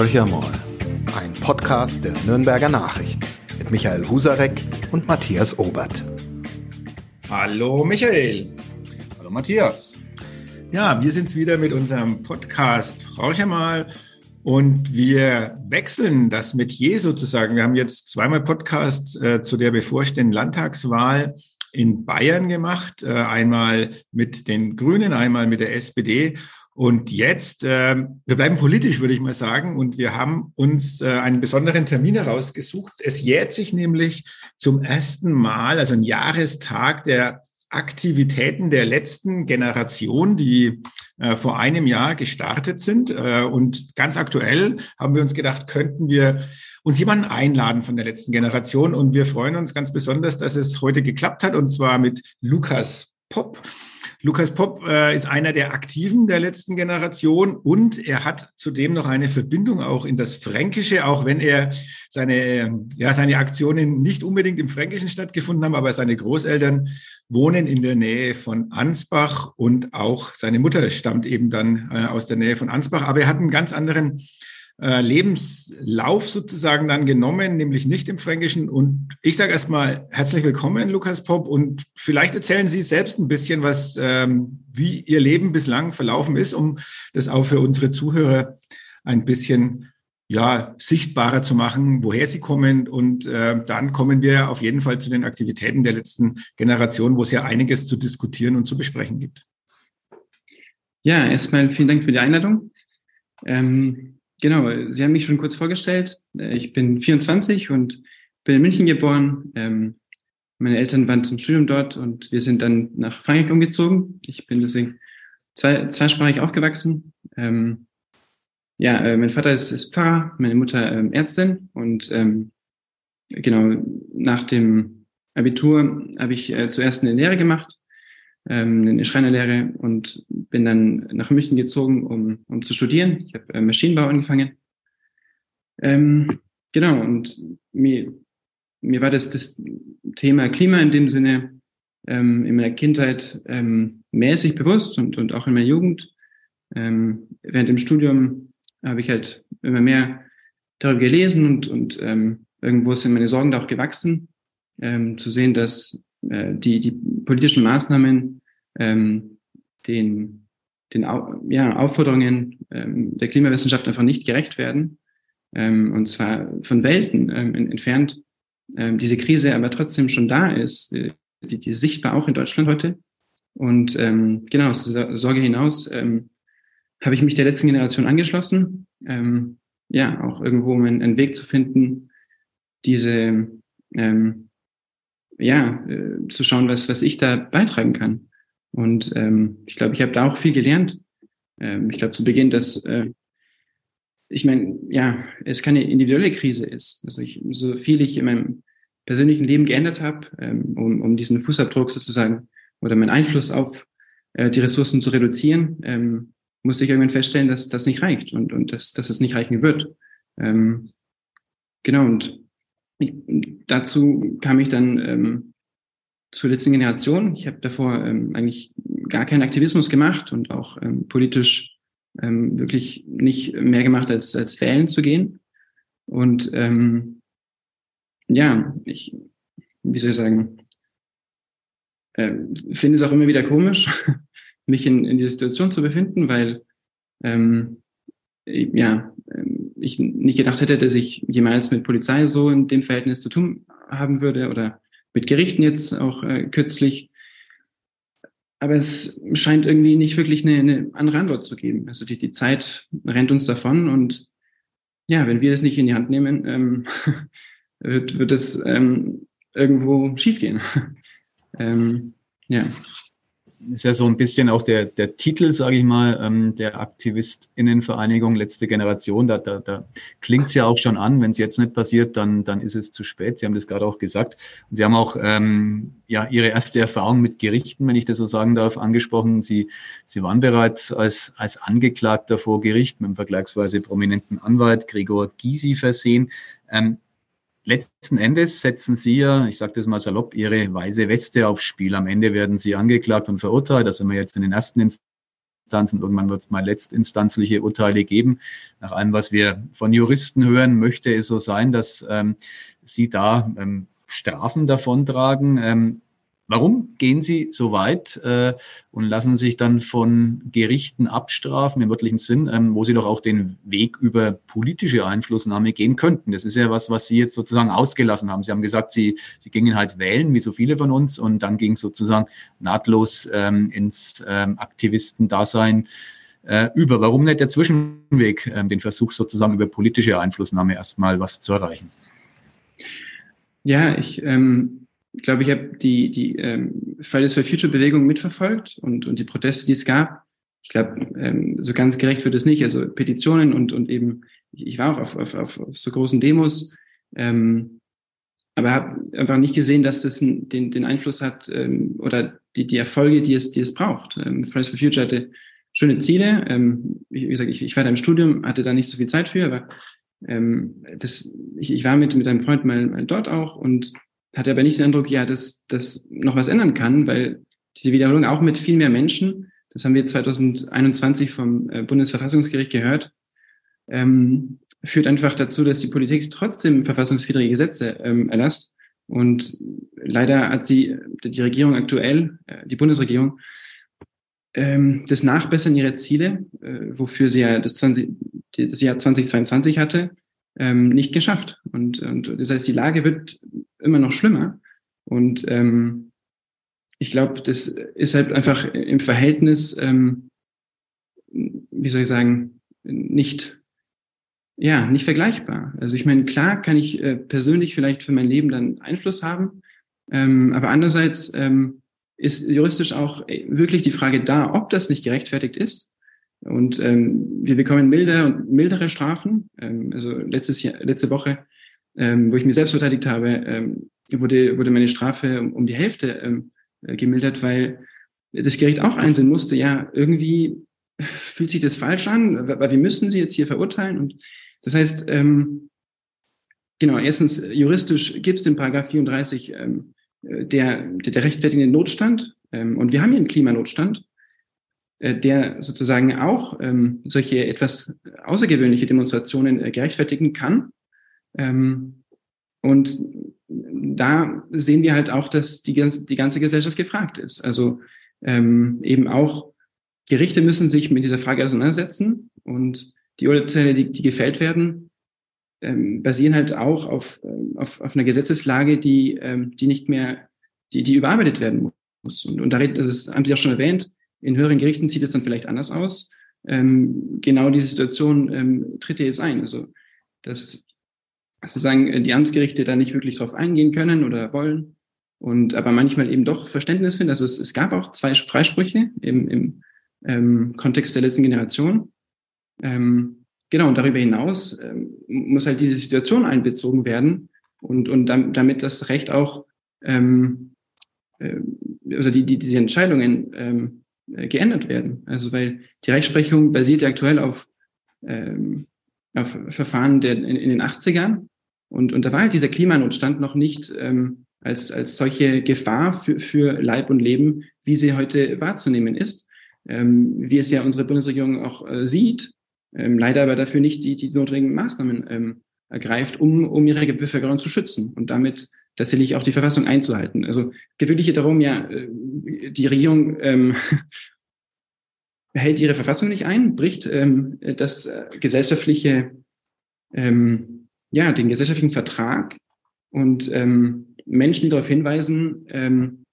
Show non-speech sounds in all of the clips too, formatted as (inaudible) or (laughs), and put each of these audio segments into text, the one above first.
Horcher mal, ein Podcast der Nürnberger Nachrichten mit Michael Husarek und Matthias Obert. Hallo Michael. Hallo Matthias. Ja, wir sind's wieder mit unserem Podcast Horcher mal und wir wechseln das Metier sozusagen. Wir haben jetzt zweimal Podcasts äh, zu der bevorstehenden Landtagswahl in Bayern gemacht, äh, einmal mit den Grünen, einmal mit der SPD. Und jetzt, äh, wir bleiben politisch, würde ich mal sagen, und wir haben uns äh, einen besonderen Termin herausgesucht. Es jährt sich nämlich zum ersten Mal, also ein Jahrestag der Aktivitäten der letzten Generation, die äh, vor einem Jahr gestartet sind. Äh, und ganz aktuell haben wir uns gedacht, könnten wir uns jemanden einladen von der letzten Generation. Und wir freuen uns ganz besonders, dass es heute geklappt hat, und zwar mit Lukas Popp. Lukas Popp äh, ist einer der Aktiven der letzten Generation und er hat zudem noch eine Verbindung auch in das Fränkische, auch wenn er seine, ja, seine Aktionen nicht unbedingt im Fränkischen stattgefunden haben, aber seine Großeltern wohnen in der Nähe von Ansbach und auch seine Mutter stammt eben dann äh, aus der Nähe von Ansbach, aber er hat einen ganz anderen äh, Lebenslauf sozusagen dann genommen, nämlich nicht im Fränkischen. Und ich sage erstmal herzlich willkommen, Lukas Popp. Und vielleicht erzählen Sie selbst ein bisschen, was, ähm, wie Ihr Leben bislang verlaufen ist, um das auch für unsere Zuhörer ein bisschen ja, sichtbarer zu machen, woher sie kommen. Und äh, dann kommen wir auf jeden Fall zu den Aktivitäten der letzten Generation, wo es ja einiges zu diskutieren und zu besprechen gibt. Ja, erstmal vielen Dank für die Einladung. Ähm, Genau, Sie haben mich schon kurz vorgestellt. Äh, ich bin 24 und bin in München geboren. Ähm, meine Eltern waren zum Studium dort und wir sind dann nach Frankreich umgezogen. Ich bin deswegen zwei, zweisprachig aufgewachsen. Ähm, ja, äh, mein Vater ist, ist Pfarrer, meine Mutter ähm, Ärztin und genau nach dem Abitur habe ich äh, zuerst eine Lehre gemacht ähm, eine Schreinerlehre und bin dann nach München gezogen, um, um zu studieren. Ich habe äh, Maschinenbau angefangen. Ähm, genau, und mir, mir war das, das Thema Klima in dem Sinne ähm, in meiner Kindheit ähm, mäßig bewusst und, und auch in meiner Jugend. Ähm, während dem Studium habe ich halt immer mehr darüber gelesen und, und ähm, irgendwo sind meine Sorgen da auch gewachsen, ähm, zu sehen, dass äh, die, die politischen Maßnahmen ähm, den, den ja, Aufforderungen ähm, der Klimawissenschaft einfach nicht gerecht werden. Ähm, und zwar von Welten ähm, entfernt ähm, diese Krise aber trotzdem schon da ist, äh, die, die sichtbar auch in Deutschland heute. Und ähm, genau, aus dieser Sorge hinaus ähm, habe ich mich der letzten Generation angeschlossen. Ähm, ja, auch irgendwo um einen, einen Weg zu finden, diese ähm, ja, äh, zu schauen, was, was ich da beitragen kann. Und ähm, ich glaube, ich habe da auch viel gelernt. Ähm, ich glaube zu Beginn, dass äh, ich meine, ja, es keine individuelle Krise ist. Also ich, so viel ich in meinem persönlichen Leben geändert habe, ähm, um, um diesen Fußabdruck sozusagen oder meinen Einfluss auf äh, die Ressourcen zu reduzieren, ähm, musste ich irgendwann feststellen, dass das nicht reicht und, und dass, dass es nicht reichen wird. Ähm, genau, und dazu kam ich dann ähm, zur letzten Generation. Ich habe davor ähm, eigentlich gar keinen Aktivismus gemacht und auch ähm, politisch ähm, wirklich nicht mehr gemacht, als, als wählen zu gehen. Und ähm, ja, ich, wie soll ich sagen, äh, finde es auch immer wieder komisch, (laughs) mich in, in dieser Situation zu befinden, weil ähm, ja, ich nicht gedacht hätte, dass ich jemals mit Polizei so in dem Verhältnis zu tun haben würde oder mit Gerichten jetzt auch äh, kürzlich. Aber es scheint irgendwie nicht wirklich eine, eine andere Antwort zu geben. Also die, die Zeit rennt uns davon und ja, wenn wir das nicht in die Hand nehmen, ähm, (laughs) wird, wird es ähm, irgendwo schiefgehen. (laughs) ähm, ja ist ja so ein bisschen auch der, der Titel, sage ich mal, ähm, der Aktivistinnenvereinigung Letzte Generation. Da, da, da klingt es ja auch schon an. Wenn es jetzt nicht passiert, dann, dann ist es zu spät. Sie haben das gerade auch gesagt. Und Sie haben auch ähm, ja Ihre erste Erfahrung mit Gerichten, wenn ich das so sagen darf, angesprochen. Sie, Sie waren bereits als, als Angeklagter vor Gericht mit einem vergleichsweise prominenten Anwalt Gregor Gysi versehen. Ähm, Letzten Endes setzen Sie ja, ich sage das mal salopp, Ihre weiße Weste aufs Spiel. Am Ende werden Sie angeklagt und verurteilt. Da sind wir jetzt in den ersten Instanzen. Irgendwann wird es mal letztinstanzliche Urteile geben. Nach allem, was wir von Juristen hören, möchte es so sein, dass ähm, sie da ähm, Strafen davontragen. Ähm, Warum gehen Sie so weit äh, und lassen sich dann von Gerichten abstrafen im wörtlichen Sinn, ähm, wo Sie doch auch den Weg über politische Einflussnahme gehen könnten? Das ist ja was, was Sie jetzt sozusagen ausgelassen haben. Sie haben gesagt, Sie, Sie gingen halt wählen, wie so viele von uns, und dann ging es sozusagen nahtlos ähm, ins ähm, Aktivistendasein äh, über. Warum nicht der Zwischenweg, äh, den Versuch sozusagen über politische Einflussnahme erstmal was zu erreichen? Ja, ich ähm, ich glaube, ich habe die, die ähm, Fridays for Future Bewegung mitverfolgt und, und die Proteste, die es gab. Ich glaube, ähm, so ganz gerecht wird es nicht. Also Petitionen und, und eben, ich, war auch auf, auf, auf, auf so großen Demos, ähm, aber habe einfach nicht gesehen, dass das den, den Einfluss hat ähm, oder die, die Erfolge, die es, die es braucht. Ähm, Fridays for Future hatte schöne Ziele. Ähm, wie gesagt, ich, ich war da im Studium, hatte da nicht so viel Zeit für, aber ähm, das, ich, ich war mit, mit einem Freund mal, mal dort auch und hatte aber nicht den Eindruck, ja, dass das noch was ändern kann, weil diese Wiederholung auch mit viel mehr Menschen, das haben wir 2021 vom äh, Bundesverfassungsgericht gehört, ähm, führt einfach dazu, dass die Politik trotzdem verfassungswidrige Gesetze ähm, erlasst. Und leider hat sie, die Regierung aktuell, äh, die Bundesregierung, ähm, das Nachbessern ihrer Ziele, äh, wofür sie ja das, 20, das Jahr 2022 hatte, ähm, nicht geschafft. Und, und das heißt, die Lage wird immer noch schlimmer. Und ähm, ich glaube, das ist halt einfach im Verhältnis, ähm, wie soll ich sagen, nicht, ja, nicht vergleichbar. Also ich meine, klar kann ich äh, persönlich vielleicht für mein Leben dann Einfluss haben, ähm, aber andererseits ähm, ist juristisch auch äh, wirklich die Frage da, ob das nicht gerechtfertigt ist. Und ähm, wir bekommen milde und mildere Strafen. Ähm, also letztes Jahr, letzte Woche ähm, wo ich mich selbst verteidigt habe, ähm, wurde, wurde meine Strafe um, um die Hälfte ähm, äh, gemildert, weil das Gericht auch einsehen musste, ja, irgendwie fühlt sich das falsch an, weil wir müssen sie jetzt hier verurteilen. Und das heißt, ähm, genau, erstens, juristisch gibt es den Paragraph 34 ähm, äh, der, der, der rechtfertigende Notstand. Ähm, und wir haben hier einen Klimanotstand, äh, der sozusagen auch ähm, solche etwas außergewöhnliche Demonstrationen äh, gerechtfertigen kann. Ähm, und da sehen wir halt auch, dass die, die ganze Gesellschaft gefragt ist. Also ähm, eben auch Gerichte müssen sich mit dieser Frage auseinandersetzen und die Urteile, die, die gefällt werden, ähm, basieren halt auch auf, ähm, auf, auf einer Gesetzeslage, die, ähm, die nicht mehr, die, die überarbeitet werden muss. Und, und da das ist, haben Sie auch schon erwähnt, in höheren Gerichten sieht es dann vielleicht anders aus. Ähm, genau diese Situation ähm, tritt hier jetzt ein. Also dass sozusagen äh, die Amtsgerichte da nicht wirklich drauf eingehen können oder wollen und aber manchmal eben doch Verständnis finden. Also es, es gab auch zwei Freisprüche im, im ähm, Kontext der letzten Generation. Ähm, genau, und darüber hinaus ähm, muss halt diese Situation einbezogen werden und, und damit das Recht auch, ähm, äh, also die, die, diese Entscheidungen ähm, äh, geändert werden. Also weil die Rechtsprechung basiert ja aktuell auf, ähm, auf Verfahren der, in, in den 80ern und, und da war halt dieser Klimanotstand noch nicht ähm, als, als solche Gefahr für, für Leib und Leben, wie sie heute wahrzunehmen ist. Ähm, wie es ja unsere Bundesregierung auch äh, sieht, ähm, leider aber dafür nicht die, die notwendigen Maßnahmen ähm, ergreift, um, um ihre Bevölkerung zu schützen und damit tatsächlich auch die Verfassung einzuhalten. Also es geht wirklich darum, ja, äh, die Regierung ähm, (laughs) hält ihre Verfassung nicht ein, bricht ähm, das äh, gesellschaftliche ähm, ja, den gesellschaftlichen Vertrag und ähm, Menschen, die darauf hinweisen, ähm,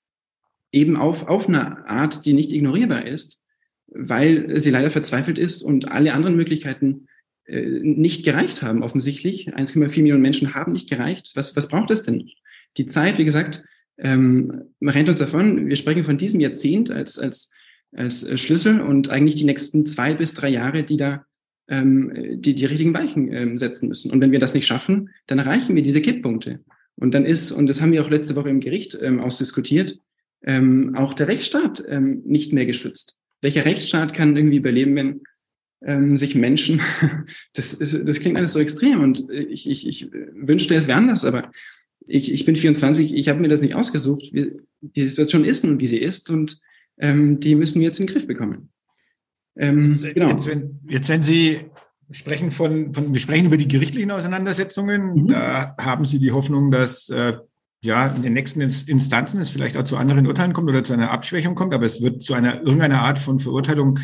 eben auf, auf eine Art, die nicht ignorierbar ist, weil sie leider verzweifelt ist und alle anderen Möglichkeiten äh, nicht gereicht haben, offensichtlich. 1,4 Millionen Menschen haben nicht gereicht. Was, was braucht es denn? Die Zeit, wie gesagt, ähm, rennt uns davon. Wir sprechen von diesem Jahrzehnt als, als, als Schlüssel und eigentlich die nächsten zwei bis drei Jahre, die da ähm, die, die richtigen Weichen ähm, setzen müssen. Und wenn wir das nicht schaffen, dann erreichen wir diese Kipppunkte. Und dann ist, und das haben wir auch letzte Woche im Gericht ähm, ausdiskutiert, ähm, auch der Rechtsstaat ähm, nicht mehr geschützt. Welcher Rechtsstaat kann irgendwie überleben, wenn ähm, sich Menschen, (laughs) das, ist, das klingt alles so extrem und ich, ich, ich wünschte, es wäre anders, aber ich, ich bin 24, ich habe mir das nicht ausgesucht. Die Situation ist nun, wie sie ist und ähm, die müssen wir jetzt in den Griff bekommen. Ähm, jetzt, genau. jetzt, wenn, jetzt, wenn Sie sprechen von, von, wir sprechen über die gerichtlichen Auseinandersetzungen, mhm. da haben Sie die Hoffnung, dass äh, ja, in den nächsten Instanzen es vielleicht auch zu anderen Urteilen kommt oder zu einer Abschwächung kommt, aber es wird zu einer irgendeiner Art von Verurteilung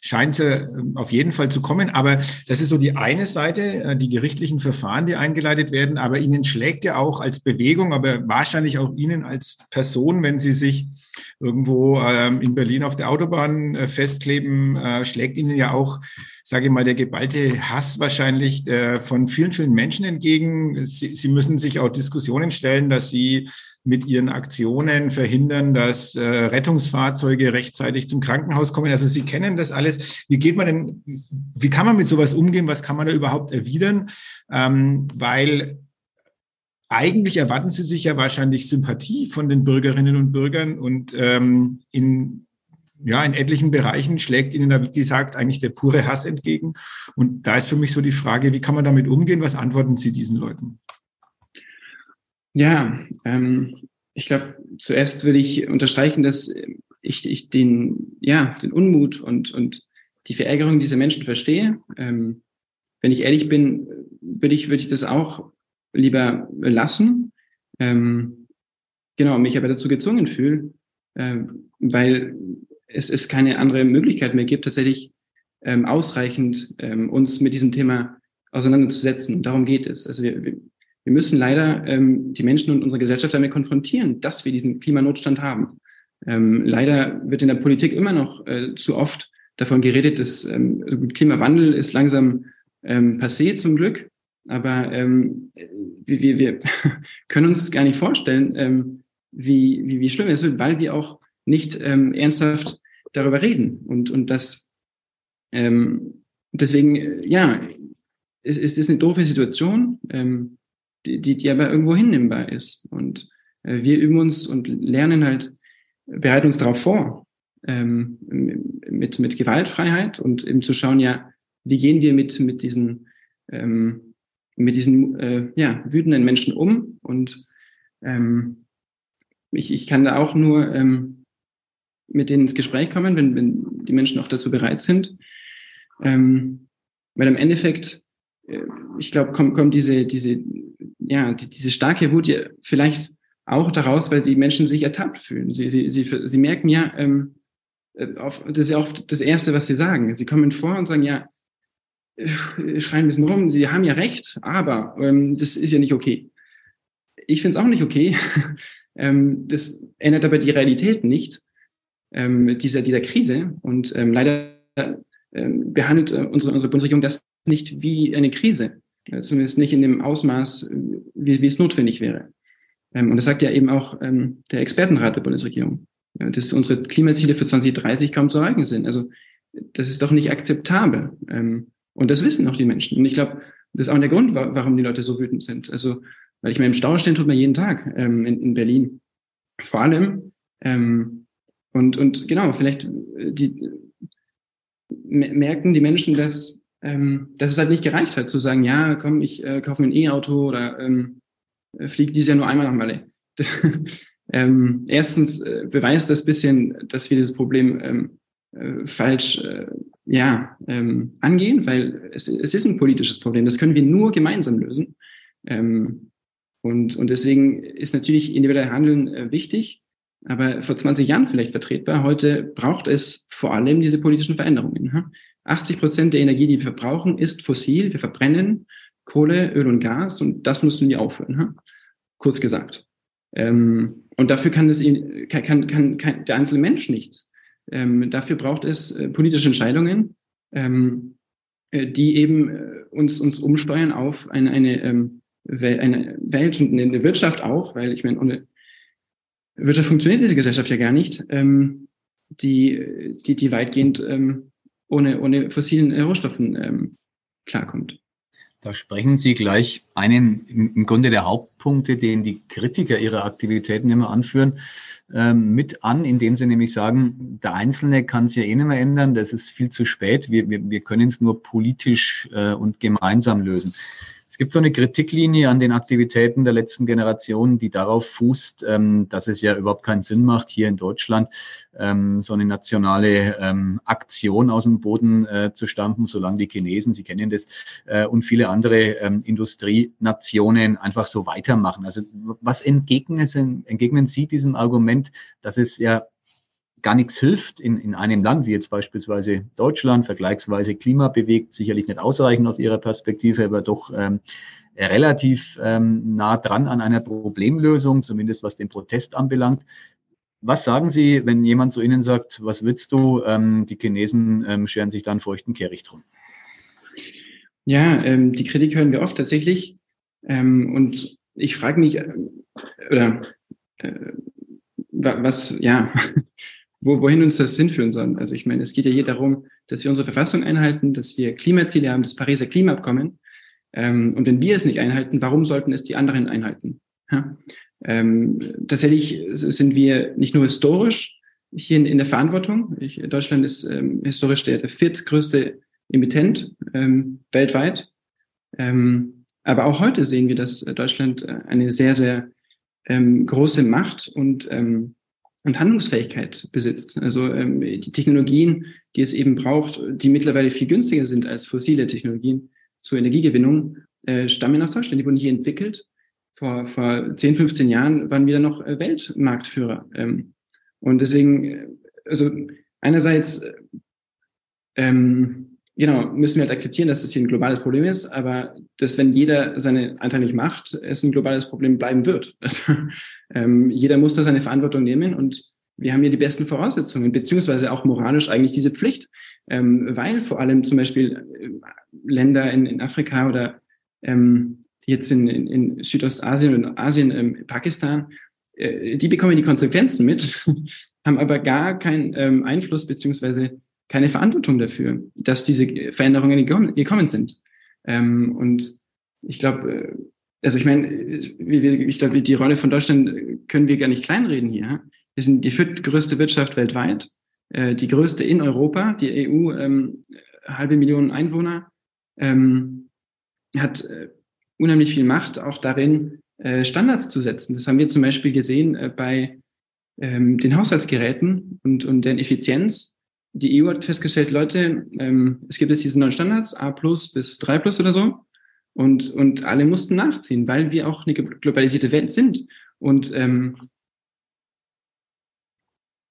scheint äh, auf jeden Fall zu kommen. Aber das ist so die eine Seite, äh, die gerichtlichen Verfahren, die eingeleitet werden. Aber Ihnen schlägt ja auch als Bewegung, aber wahrscheinlich auch Ihnen als Person, wenn Sie sich irgendwo ähm, in Berlin auf der Autobahn äh, festkleben, äh, schlägt Ihnen ja auch, sage ich mal, der geballte Hass wahrscheinlich von vielen, vielen Menschen entgegen. Sie, Sie müssen sich auch Diskussionen stellen, dass Sie mit ihren Aktionen verhindern, dass äh, Rettungsfahrzeuge rechtzeitig zum Krankenhaus kommen. Also Sie kennen das alles. Wie geht man denn, wie kann man mit sowas umgehen? Was kann man da überhaupt erwidern? Ähm, weil eigentlich erwarten Sie sich ja wahrscheinlich Sympathie von den Bürgerinnen und Bürgern und ähm, in ja, in etlichen Bereichen schlägt Ihnen da, wie gesagt, eigentlich der pure Hass entgegen. Und da ist für mich so die Frage, wie kann man damit umgehen? Was antworten Sie diesen Leuten? Ja, ähm, ich glaube, zuerst will ich unterstreichen, dass ich, ich den, ja, den Unmut und, und die Verärgerung dieser Menschen verstehe. Ähm, wenn ich ehrlich bin, würde ich, würde ich das auch lieber lassen. Ähm, genau, mich aber dazu gezwungen fühle, äh, weil es, es keine andere Möglichkeit mehr gibt, tatsächlich ähm, ausreichend ähm, uns mit diesem Thema auseinanderzusetzen. Darum geht es. Also wir, wir, müssen leider ähm, die Menschen und unsere Gesellschaft damit konfrontieren, dass wir diesen Klimanotstand haben. Ähm, leider wird in der Politik immer noch äh, zu oft davon geredet, dass ähm, also Klimawandel ist langsam ähm, passé zum Glück. Aber ähm, wir, wir, wir (laughs) können uns gar nicht vorstellen, ähm, wie, wie, wie schlimm es wird, weil wir auch nicht ähm, ernsthaft darüber reden. Und, und das ähm, deswegen, äh, ja, es, es ist eine doofe Situation, ähm, die, die, aber irgendwo hinnehmbar ist. Und äh, wir üben uns und lernen halt, bereiten uns darauf vor, ähm, mit, mit Gewaltfreiheit und eben zu schauen, ja, wie gehen wir mit, mit diesen ähm, mit diesen äh, ja, wütenden Menschen um. Und ähm, ich, ich kann da auch nur ähm, mit denen ins Gespräch kommen, wenn, wenn die Menschen auch dazu bereit sind. Ähm, weil im Endeffekt, äh, ich glaube, kommt, kommt diese, diese, ja, die, diese starke Wut ja vielleicht auch daraus, weil die Menschen sich ertappt fühlen. Sie, sie, sie, sie merken ja, ähm, äh, auf, das ist ja auch das Erste, was sie sagen. Sie kommen vor und sagen, ja, schreien ein bisschen rum, sie haben ja recht, aber ähm, das ist ja nicht okay. Ich finde es auch nicht okay. (laughs) ähm, das ändert aber die Realität nicht ähm, dieser, dieser Krise. Und ähm, leider ähm, behandelt äh, unsere, unsere Bundesregierung das nicht wie eine Krise, äh, zumindest nicht in dem Ausmaß, wie, wie es notwendig wäre. Ähm, und das sagt ja eben auch ähm, der Expertenrat der Bundesregierung, dass unsere Klimaziele für 2030 kaum zu erreichen sind. Also das ist doch nicht akzeptabel. Ähm, und das wissen auch die Menschen. Und ich glaube, das ist auch der Grund, warum die Leute so wütend sind. Also, weil ich mir im Stau stehen tut man jeden Tag ähm, in, in Berlin. Vor allem. Ähm, und, und genau, vielleicht äh, die, merken die Menschen, dass, ähm, dass es halt nicht gereicht hat, zu sagen, ja, komm, ich äh, kaufe mir ein E-Auto oder ähm, äh, fliege dieses Jahr nur einmal nach Malle. (laughs) ähm, erstens äh, beweist das bisschen, dass wir dieses Problem ähm, äh, falsch äh, ja, ähm, angehen, weil es, es ist ein politisches Problem. Das können wir nur gemeinsam lösen. Ähm, und, und deswegen ist natürlich individuell Handeln äh, wichtig, aber vor 20 Jahren vielleicht vertretbar. Heute braucht es vor allem diese politischen Veränderungen. Hm? 80 Prozent der Energie, die wir verbrauchen, ist fossil. Wir verbrennen Kohle, Öl und Gas und das müssen wir aufhören. Hm? Kurz gesagt. Ähm, und dafür kann, das, kann, kann, kann der einzelne Mensch nichts. Ähm, dafür braucht es äh, politische Entscheidungen, ähm, äh, die eben äh, uns, uns umsteuern auf eine, eine, ähm, Wel eine Welt und eine Wirtschaft auch, weil ich meine, ohne Wirtschaft funktioniert diese Gesellschaft ja gar nicht, ähm, die, die, die weitgehend ähm, ohne, ohne fossilen Rohstoffen ähm, klarkommt. Da sprechen Sie gleich einen im Grunde der Hauptpunkte, den die Kritiker ihrer Aktivitäten immer anführen, ähm, mit an, indem sie nämlich sagen, der Einzelne kann es ja eh nicht mehr ändern, das ist viel zu spät, wir, wir, wir können es nur politisch äh, und gemeinsam lösen. Es gibt so eine Kritiklinie an den Aktivitäten der letzten Generation, die darauf fußt, ähm, dass es ja überhaupt keinen Sinn macht, hier in Deutschland ähm, so eine nationale ähm, Aktion aus dem Boden äh, zu stampfen, solange die Chinesen, Sie kennen das, äh, und viele andere ähm, Industrienationen einfach so weitermachen. Also was entgegnen, entgegnen Sie diesem Argument, dass es ja gar nichts hilft in, in einem Land wie jetzt beispielsweise Deutschland, vergleichsweise klimabewegt, sicherlich nicht ausreichend aus Ihrer Perspektive, aber doch ähm, relativ ähm, nah dran an einer Problemlösung, zumindest was den Protest anbelangt. Was sagen Sie, wenn jemand zu Ihnen sagt, was willst du? Ähm, die Chinesen ähm, scheren sich da einen feuchten Kehricht drum. Ja, ähm, die Kritik hören wir oft tatsächlich. Ähm, und ich frage mich, äh, oder äh, was, ja, (laughs) wo, wohin uns das hinführen soll. Also ich meine, es geht ja hier darum, dass wir unsere Verfassung einhalten, dass wir Klimaziele haben, das Pariser Klimaabkommen. Ähm, und wenn wir es nicht einhalten, warum sollten es die anderen einhalten? Ja? Ähm, tatsächlich sind wir nicht nur historisch hier in, in der Verantwortung. Ich, Deutschland ist ähm, historisch der, der viertgrößte Emittent ähm, weltweit. Ähm, aber auch heute sehen wir, dass Deutschland eine sehr, sehr ähm, große Macht und ähm, und Handlungsfähigkeit besitzt. Also ähm, die Technologien, die es eben braucht, die mittlerweile viel günstiger sind als fossile Technologien zur Energiegewinnung, äh, stammen aus Deutschland. Die wurden hier entwickelt. Vor, vor 10, 15 Jahren waren wir dann noch äh, Weltmarktführer. Ähm, und deswegen, äh, also einerseits, äh, ähm, genau, müssen wir halt akzeptieren, dass das hier ein globales Problem ist, aber dass, wenn jeder seine Anteil nicht macht, es ein globales Problem bleiben wird. (laughs) Ähm, jeder muss da seine Verantwortung nehmen und wir haben hier die besten Voraussetzungen, beziehungsweise auch moralisch eigentlich diese Pflicht, ähm, weil vor allem zum Beispiel äh, Länder in, in Afrika oder ähm, jetzt in, in, in Südostasien und Asien, ähm, Pakistan, äh, die bekommen die Konsequenzen mit, (laughs) haben aber gar keinen ähm, Einfluss beziehungsweise keine Verantwortung dafür, dass diese Veränderungen gekommen sind. Ähm, und ich glaube, äh, also ich meine, ich glaube, die Rolle von Deutschland können wir gar nicht kleinreden hier. Wir sind die viertgrößte Wirtschaft weltweit, äh, die größte in Europa, die EU, ähm, halbe Million Einwohner, ähm, hat äh, unheimlich viel Macht auch darin, äh, Standards zu setzen. Das haben wir zum Beispiel gesehen bei ähm, den Haushaltsgeräten und, und deren Effizienz. Die EU hat festgestellt, Leute, ähm, es gibt jetzt diese neuen Standards, A plus bis 3 plus oder so. Und, und alle mussten nachziehen, weil wir auch eine globalisierte Welt sind. Und ähm,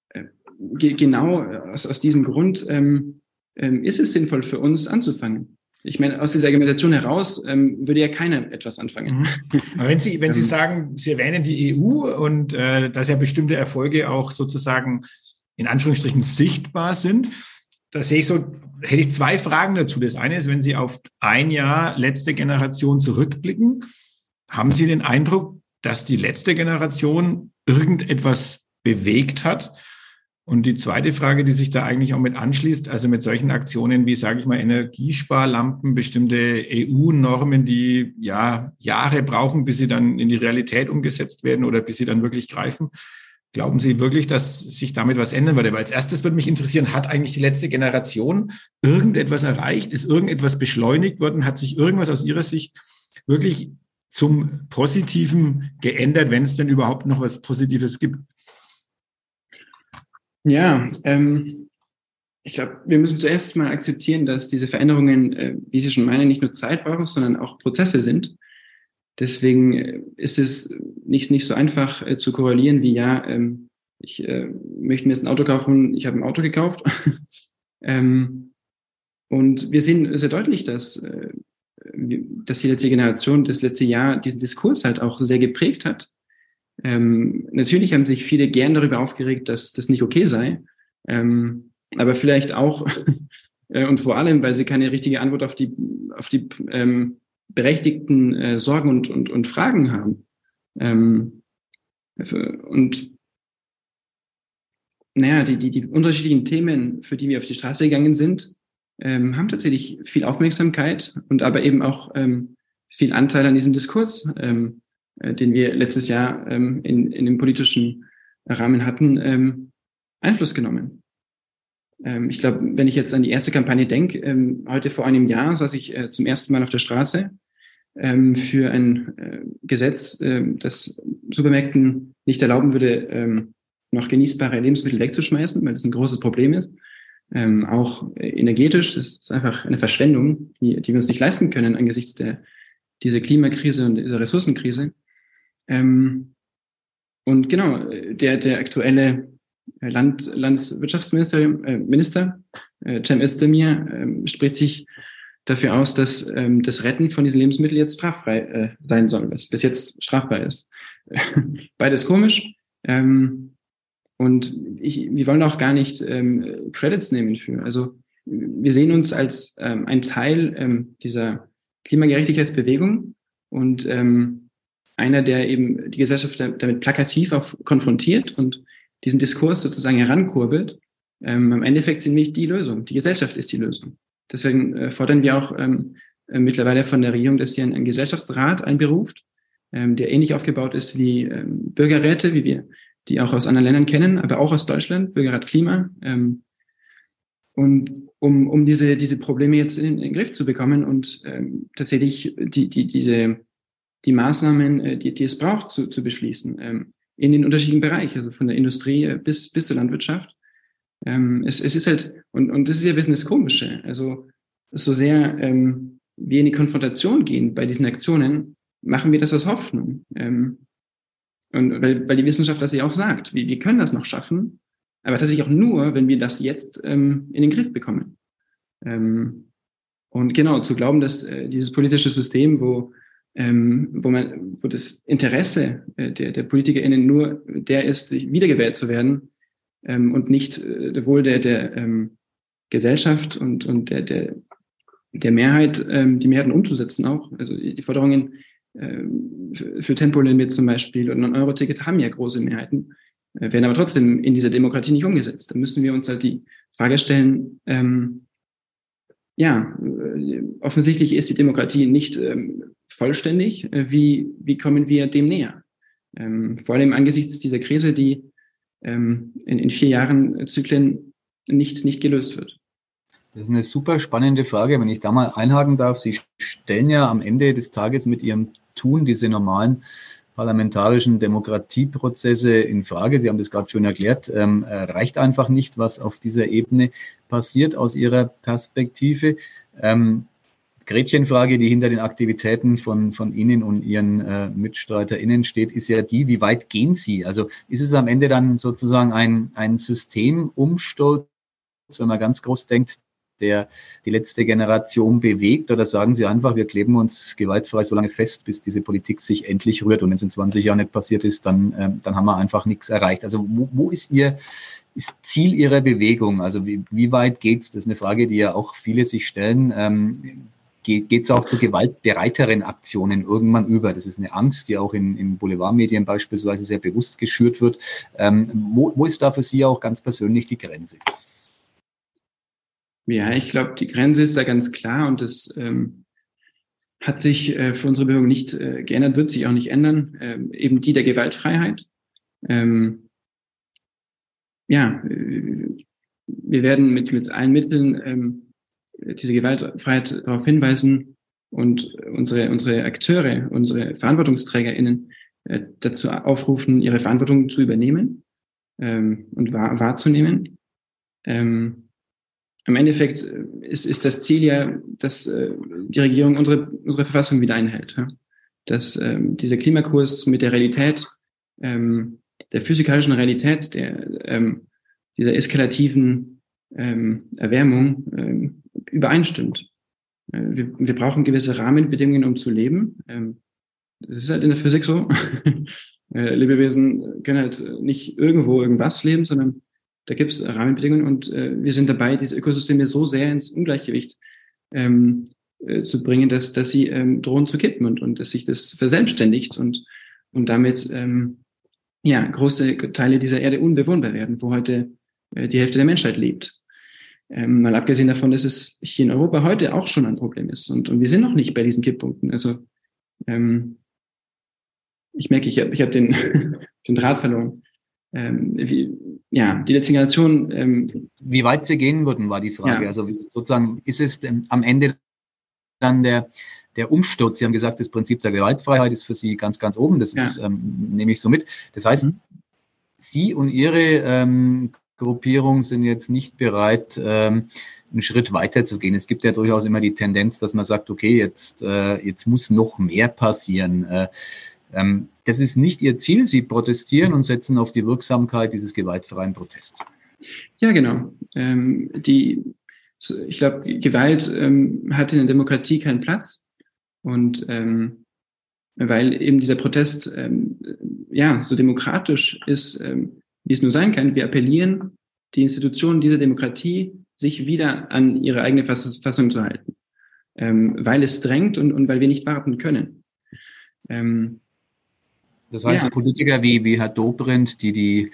äh, genau aus, aus diesem Grund ähm, ähm, ist es sinnvoll für uns anzufangen. Ich meine, aus dieser Argumentation heraus ähm, würde ja keiner etwas anfangen. Mhm. Aber wenn Sie, wenn Sie ähm. sagen, Sie erwähnen die EU und äh, dass ja bestimmte Erfolge auch sozusagen in Anführungsstrichen sichtbar sind, da sehe ich so, hätte ich zwei Fragen dazu. Das eine ist, wenn Sie auf ein Jahr letzte Generation zurückblicken, haben Sie den Eindruck, dass die letzte Generation irgendetwas bewegt hat? Und die zweite Frage, die sich da eigentlich auch mit anschließt, also mit solchen Aktionen wie, sage ich mal, Energiesparlampen, bestimmte EU-Normen, die ja Jahre brauchen, bis sie dann in die Realität umgesetzt werden oder bis sie dann wirklich greifen. Glauben Sie wirklich, dass sich damit was ändern würde? Weil als erstes würde mich interessieren, hat eigentlich die letzte Generation irgendetwas erreicht? Ist irgendetwas beschleunigt worden? Hat sich irgendwas aus Ihrer Sicht wirklich zum Positiven geändert, wenn es denn überhaupt noch was Positives gibt? Ja, ähm, ich glaube, wir müssen zuerst mal akzeptieren, dass diese Veränderungen, äh, wie Sie schon meinen, nicht nur Zeit brauchen, sondern auch Prozesse sind. Deswegen äh, ist es nicht, nicht so einfach äh, zu korrelieren wie, ja, ähm, ich äh, möchte mir jetzt ein Auto kaufen, ich habe ein Auto gekauft. (laughs) ähm, und wir sehen sehr deutlich, dass, äh, dass die letzte Generation, das letzte Jahr diesen Diskurs halt auch sehr geprägt hat. Ähm, natürlich haben sich viele gern darüber aufgeregt, dass das nicht okay sei. Ähm, aber vielleicht auch (laughs) äh, und vor allem, weil sie keine richtige Antwort auf die, auf die ähm, berechtigten äh, Sorgen und, und, und Fragen haben. Ähm, und naja, die, die, die unterschiedlichen Themen, für die wir auf die Straße gegangen sind, ähm, haben tatsächlich viel Aufmerksamkeit und aber eben auch ähm, viel Anteil an diesem Diskurs, ähm, äh, den wir letztes Jahr ähm, in, in dem politischen Rahmen hatten, ähm, Einfluss genommen. Ähm, ich glaube, wenn ich jetzt an die erste Kampagne denke, ähm, heute vor einem Jahr saß ich äh, zum ersten Mal auf der Straße für ein äh, Gesetz, äh, das Supermärkten nicht erlauben würde, ähm, noch genießbare Lebensmittel wegzuschmeißen, weil das ein großes Problem ist. Ähm, auch energetisch, das ist einfach eine Verschwendung, die, die wir uns nicht leisten können angesichts der dieser Klimakrise und dieser Ressourcenkrise. Ähm, und genau, der, der aktuelle Land, Landeswirtschaftsminister äh, Minister, äh, Cem Özdemir äh, spricht sich dafür aus, dass ähm, das Retten von diesen Lebensmitteln jetzt straffrei äh, sein soll, was bis jetzt strafbar ist. (laughs) Beides komisch. Ähm, und ich, wir wollen auch gar nicht ähm, Credits nehmen für. Also wir sehen uns als ähm, ein Teil ähm, dieser Klimagerechtigkeitsbewegung und ähm, einer, der eben die Gesellschaft damit plakativ auch konfrontiert und diesen Diskurs sozusagen herankurbelt. Ähm, Im Endeffekt sind wir nicht die Lösung. Die Gesellschaft ist die Lösung. Deswegen äh, fordern wir auch ähm, äh, mittlerweile von der Regierung, dass sie einen, einen Gesellschaftsrat einberuft, ähm, der ähnlich aufgebaut ist wie ähm, Bürgerräte, wie wir die auch aus anderen Ländern kennen, aber auch aus Deutschland, Bürgerrat Klima. Ähm, und um, um diese, diese Probleme jetzt in, in den Griff zu bekommen und ähm, tatsächlich die, die, diese, die Maßnahmen, äh, die, die es braucht, zu, zu beschließen, ähm, in den unterschiedlichen Bereichen, also von der Industrie äh, bis, bis zur Landwirtschaft. Ähm, es, es ist halt, und, und das ist ja ein bisschen das Komische, also so sehr ähm, wir in die Konfrontation gehen bei diesen Aktionen, machen wir das aus Hoffnung. Ähm, und weil, weil die Wissenschaft das ja auch sagt, wir, wir können das noch schaffen, aber tatsächlich auch nur, wenn wir das jetzt ähm, in den Griff bekommen. Ähm, und genau, zu glauben, dass äh, dieses politische System, wo, ähm, wo, man, wo das Interesse äh, der, der PolitikerInnen nur der ist, sich wiedergewählt zu werden ähm, und nicht äh, wohl der, der ähm, Gesellschaft und, und der, der, der Mehrheit, ähm, die Mehrheiten umzusetzen auch. Also die Forderungen ähm, für, für Tempolimit zum Beispiel und ein Euro-Ticket haben ja große Mehrheiten, äh, werden aber trotzdem in dieser Demokratie nicht umgesetzt. Da müssen wir uns halt die Frage stellen, ähm, ja, äh, offensichtlich ist die Demokratie nicht ähm, vollständig. Äh, wie, wie kommen wir dem näher? Ähm, vor allem angesichts dieser Krise, die ähm, in, in vier Jahren Zyklen nicht, nicht gelöst wird. Das ist eine super spannende Frage, wenn ich da mal einhaken darf. Sie stellen ja am Ende des Tages mit Ihrem Tun diese normalen parlamentarischen Demokratieprozesse in Frage. Sie haben das gerade schon erklärt. Ähm, reicht einfach nicht, was auf dieser Ebene passiert aus Ihrer Perspektive. Ähm, Gretchenfrage, die hinter den Aktivitäten von, von Ihnen und Ihren äh, MitstreiterInnen steht, ist ja die, wie weit gehen Sie? Also ist es am Ende dann sozusagen ein, ein Systemumsturz, wenn man ganz groß denkt, der die letzte Generation bewegt? Oder sagen Sie einfach, wir kleben uns gewaltfrei so lange fest, bis diese Politik sich endlich rührt? Und wenn es in 20 Jahren nicht passiert ist, dann, äh, dann haben wir einfach nichts erreicht. Also wo, wo ist Ihr ist Ziel Ihrer Bewegung? Also wie, wie weit geht's? Das ist eine Frage, die ja auch viele sich stellen. Ähm, geht es auch zu gewaltbereiteren Aktionen irgendwann über. Das ist eine Angst, die auch in, in Boulevardmedien beispielsweise sehr bewusst geschürt wird. Ähm, wo, wo ist da für Sie auch ganz persönlich die Grenze? Ja, ich glaube, die Grenze ist da ganz klar und das ähm, hat sich äh, für unsere Bewegung nicht äh, geändert, wird sich auch nicht ändern. Ähm, eben die der Gewaltfreiheit. Ähm, ja, wir werden mit, mit allen Mitteln ähm, diese Gewaltfreiheit darauf hinweisen und unsere, unsere Akteure, unsere VerantwortungsträgerInnen äh, dazu aufrufen, ihre Verantwortung zu übernehmen ähm, und wahr, wahrzunehmen. Ähm, Im Endeffekt äh, ist, ist das Ziel ja, dass äh, die Regierung unsere, unsere Verfassung wieder einhält. Ja? Dass ähm, dieser Klimakurs mit der Realität, ähm, der physikalischen Realität, der, ähm, dieser eskalativen ähm, Erwärmung ähm, übereinstimmt. Äh, wir, wir brauchen gewisse Rahmenbedingungen, um zu leben. Ähm, das ist halt in der Physik so. (laughs) Äh, Lebewesen können halt nicht irgendwo irgendwas leben, sondern da gibt es Rahmenbedingungen und äh, wir sind dabei, diese Ökosysteme so sehr ins Ungleichgewicht ähm, äh, zu bringen, dass, dass sie ähm, drohen zu kippen und, und dass sich das verselbstständigt und, und damit ähm, ja, große Teile dieser Erde unbewohnbar werden, wo heute äh, die Hälfte der Menschheit lebt. Ähm, mal abgesehen davon, dass es hier in Europa heute auch schon ein Problem ist. Und, und wir sind noch nicht bei diesen Kipppunkten. Also ähm, ich merke, ich habe ich hab den, (laughs) den Draht verloren. Ähm, wie, ja, die letzte Generation. Ähm, wie weit sie gehen würden, war die Frage. Ja. Also sozusagen ist es ähm, am Ende dann der, der Umsturz. Sie haben gesagt, das Prinzip der Gewaltfreiheit ist für Sie ganz, ganz oben. Das ist, ähm, nehme ich so mit. Das heißt, mhm. Sie und Ihre ähm, Gruppierung sind jetzt nicht bereit, ähm, einen Schritt weiter zu gehen. Es gibt ja durchaus immer die Tendenz, dass man sagt, okay, jetzt, äh, jetzt muss noch mehr passieren. Äh, ähm, das ist nicht Ihr Ziel. Sie protestieren und setzen auf die Wirksamkeit dieses gewaltfreien Protests. Ja, genau. Ähm, die, ich glaube, Gewalt hat in der Demokratie keinen Platz. Und weil eben dieser Protest ja so demokratisch ist, wie es nur sein kann. Wir appellieren die Institutionen dieser Demokratie, sich wieder an ihre eigene Fassung zu halten, ähm, weil es drängt und, und weil wir nicht warten können. Ähm, das heißt, ja. Politiker wie, wie Herr Dobrindt, die die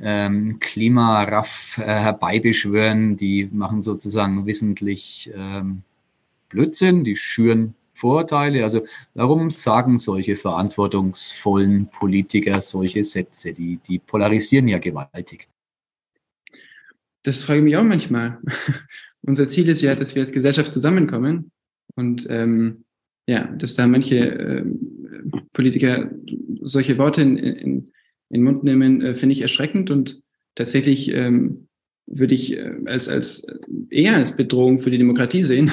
ähm, Klimaraff äh, herbeibeschwören, die machen sozusagen wissentlich ähm, Blödsinn, die schüren Vorurteile. Also warum sagen solche verantwortungsvollen Politiker solche Sätze? Die, die polarisieren ja gewaltig. Das frage ich mich auch manchmal. (laughs) Unser Ziel ist ja, dass wir als Gesellschaft zusammenkommen und ähm, ja, dass da manche äh, Politiker solche Worte in, in, in den Mund nehmen, äh, finde ich erschreckend und tatsächlich ähm, würde ich äh, als, als eher als Bedrohung für die Demokratie sehen,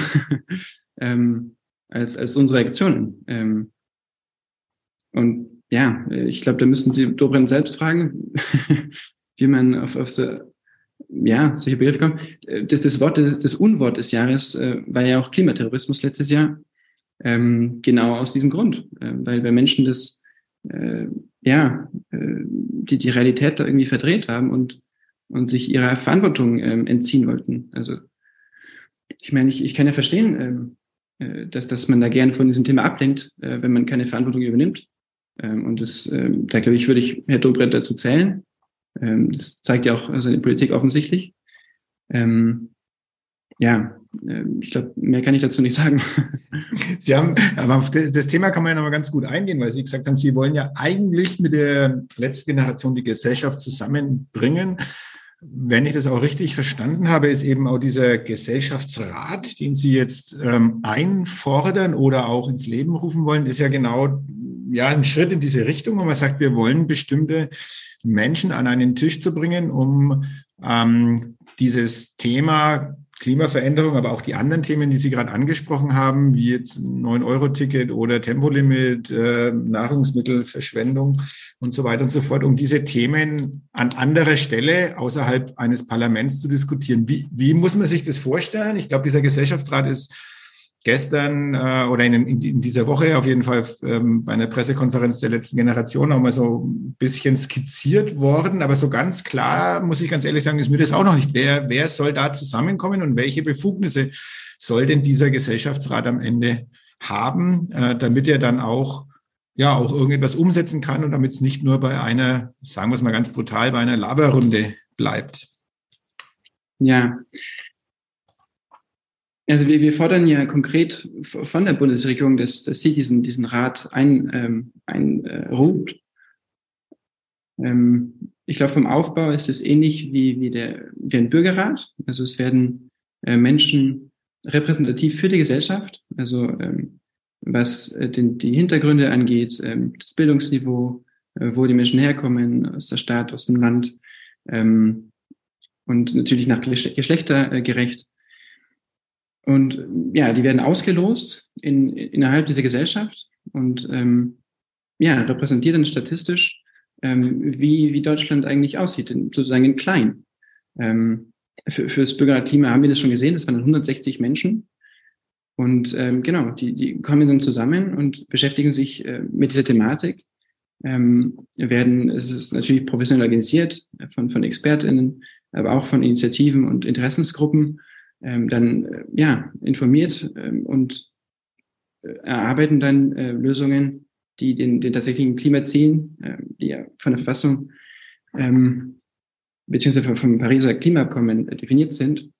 (laughs) ähm, als, als unsere Aktionen. Ähm, und ja, ich glaube, da müssen Sie Dobrindt selbst fragen, (laughs) wie man auf, auf so, ja, solche Begriffe kommt. Das, das Wort, das Unwort des Jahres äh, war ja auch Klimaterrorismus letztes Jahr. Ähm, genau aus diesem Grund, äh, weil wir Menschen das, äh, ja, äh, die, die Realität da irgendwie verdreht haben und, und sich ihrer Verantwortung ähm, entziehen wollten. Also, ich meine, ich, ich kann ja verstehen, ähm, äh, dass, dass man da gern von diesem Thema ablenkt, äh, wenn man keine Verantwortung übernimmt. Ähm, und das, ähm, da glaube ich, würde ich Herr Dobrindt dazu zählen. Ähm, das zeigt ja auch seine Politik offensichtlich. ja, ich glaube, mehr kann ich dazu nicht sagen. (laughs) Sie haben, aber auf das Thema kann man ja nochmal ganz gut eingehen, weil Sie gesagt haben, Sie wollen ja eigentlich mit der letzten Generation die Gesellschaft zusammenbringen. Wenn ich das auch richtig verstanden habe, ist eben auch dieser Gesellschaftsrat, den Sie jetzt ähm, einfordern oder auch ins Leben rufen wollen, ist ja genau ja ein Schritt in diese Richtung, wo man sagt, wir wollen bestimmte Menschen an einen Tisch zu bringen, um ähm, dieses Thema Klimaveränderung, aber auch die anderen Themen, die Sie gerade angesprochen haben, wie jetzt 9-Euro-Ticket oder Tempolimit, äh, Nahrungsmittelverschwendung und so weiter und so fort, um diese Themen an anderer Stelle außerhalb eines Parlaments zu diskutieren. Wie, wie muss man sich das vorstellen? Ich glaube, dieser Gesellschaftsrat ist gestern äh, oder in, in, dieser Woche auf jeden Fall ähm, bei einer Pressekonferenz der letzten Generation auch mal so ein bisschen skizziert worden. Aber so ganz klar, muss ich ganz ehrlich sagen, ist mir das auch noch nicht. Wer, wer soll da zusammenkommen und welche Befugnisse soll denn dieser Gesellschaftsrat am Ende haben, äh, damit er dann auch ja auch irgendetwas umsetzen kann und damit es nicht nur bei einer, sagen wir es mal ganz brutal, bei einer Laberrunde bleibt. Ja, also wir, wir fordern ja konkret von der Bundesregierung, dass, dass sie diesen, diesen Rat ein, ähm, einruft. Äh, ähm, ich glaube, vom Aufbau ist es ähnlich wie, wie, der, wie ein Bürgerrat. Also es werden äh, Menschen repräsentativ für die Gesellschaft, also ähm, was äh, den, die Hintergründe angeht, ähm, das Bildungsniveau, äh, wo die Menschen herkommen, aus der Stadt, aus dem Land ähm, und natürlich nach Geschlechtergerecht und ja, die werden ausgelost in, innerhalb dieser Gesellschaft und ähm, ja, repräsentieren statistisch, ähm, wie, wie Deutschland eigentlich aussieht, in, sozusagen in klein. Ähm, für, für das Bürgerklima haben wir das schon gesehen, das waren 160 Menschen. Und ähm, genau, die, die kommen dann zusammen und beschäftigen sich äh, mit dieser Thematik. Ähm, werden, es ist natürlich professionell organisiert von, von ExpertInnen, aber auch von Initiativen und Interessensgruppen ähm, dann äh, ja informiert ähm, und äh, erarbeiten dann äh, Lösungen, die den, den tatsächlichen Klimazielen, äh, die ja von der Verfassung ähm, beziehungsweise vom Pariser Klimaabkommen definiert sind,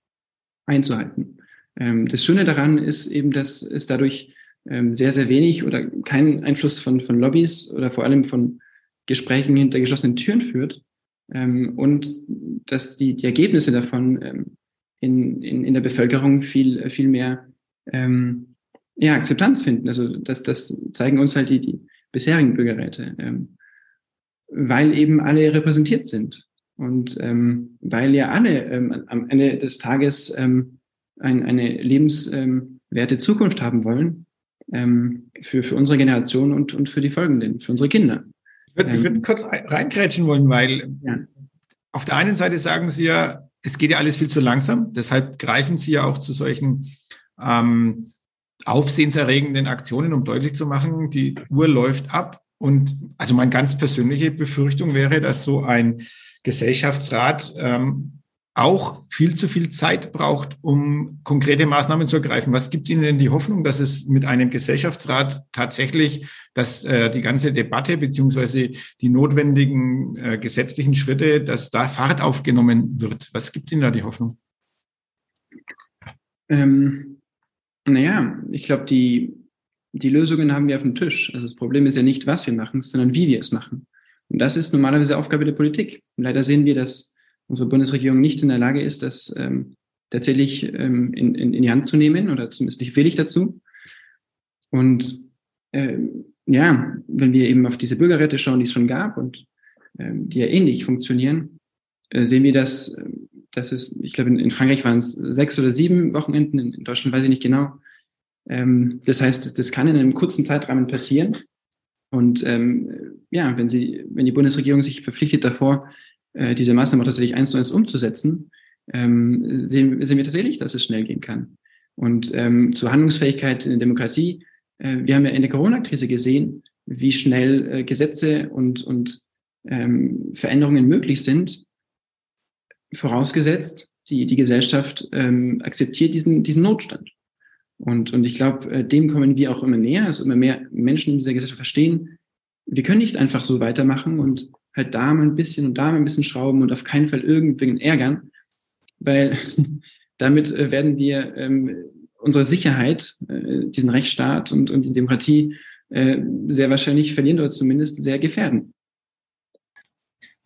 einzuhalten. Ähm, das Schöne daran ist eben, dass es dadurch ähm, sehr, sehr wenig oder keinen Einfluss von, von Lobbys oder vor allem von Gesprächen hinter geschlossenen Türen führt ähm, und dass die, die Ergebnisse davon ähm, in, in, in der Bevölkerung viel, viel mehr ähm, ja, Akzeptanz finden. Also das, das zeigen uns halt die, die bisherigen Bürgerräte, ähm, weil eben alle repräsentiert sind und ähm, weil ja alle ähm, am Ende des Tages ähm, ein, eine lebenswerte Zukunft haben wollen ähm, für, für unsere Generation und, und für die folgenden, für unsere Kinder. Ich würde, ich würde ähm, kurz reingrätschen wollen, weil ja. auf der einen Seite sagen Sie ja, es geht ja alles viel zu langsam, deshalb greifen Sie ja auch zu solchen ähm, aufsehenserregenden Aktionen, um deutlich zu machen, die Uhr läuft ab. Und also meine ganz persönliche Befürchtung wäre, dass so ein Gesellschaftsrat ähm, auch viel zu viel Zeit braucht, um konkrete Maßnahmen zu ergreifen. Was gibt Ihnen denn die Hoffnung, dass es mit einem Gesellschaftsrat tatsächlich, dass äh, die ganze Debatte beziehungsweise die notwendigen äh, gesetzlichen Schritte, dass da Fahrt aufgenommen wird? Was gibt Ihnen da die Hoffnung? Ähm, naja, ich glaube, die, die Lösungen haben wir auf dem Tisch. Also das Problem ist ja nicht, was wir machen, sondern wie wir es machen. Und das ist normalerweise Aufgabe der Politik. Und leider sehen wir, dass unsere Bundesregierung nicht in der Lage ist, das ähm, tatsächlich ähm, in, in, in die Hand zu nehmen oder zumindest nicht willig dazu. Und ähm, ja, wenn wir eben auf diese Bürgerräte schauen, die es schon gab und ähm, die ja ähnlich funktionieren, äh, sehen wir, dass, äh, dass es, ich glaube, in, in Frankreich waren es sechs oder sieben Wochenenden, in, in Deutschland weiß ich nicht genau. Ähm, das heißt, das, das kann in einem kurzen Zeitrahmen passieren. Und ähm, ja, wenn sie, wenn die Bundesregierung sich verpflichtet davor, äh, diese Maßnahmen auch tatsächlich eins zu eins umzusetzen, ähm, sehen, sehen wir tatsächlich, dass es schnell gehen kann. Und ähm, zur Handlungsfähigkeit in der Demokratie, äh, wir haben ja in der Corona-Krise gesehen, wie schnell äh, Gesetze und, und ähm, Veränderungen möglich sind, vorausgesetzt, die, die Gesellschaft ähm, akzeptiert diesen, diesen Notstand. Und, und ich glaube, äh, dem kommen wir auch immer näher, also immer mehr Menschen in dieser Gesellschaft verstehen, wir können nicht einfach so weitermachen und halt da mal ein bisschen und da mal ein bisschen schrauben und auf keinen Fall irgendwen ärgern, weil (laughs) damit äh, werden wir ähm, unsere Sicherheit, äh, diesen Rechtsstaat und, und die Demokratie äh, sehr wahrscheinlich verlieren oder zumindest sehr gefährden.